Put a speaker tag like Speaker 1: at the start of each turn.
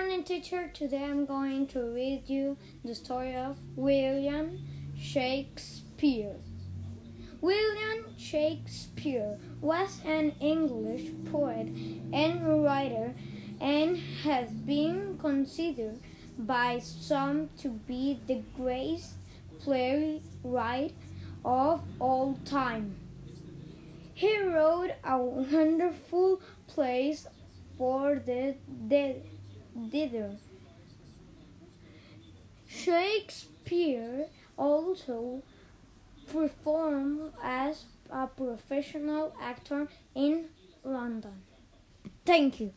Speaker 1: morning, teacher. Today I'm going to read you the story of William Shakespeare. William Shakespeare was an English poet and writer and has been considered by some to be the greatest playwright of all time. He wrote a wonderful plays for the theater. Shakespeare also performed as a professional actor in London. Thank you.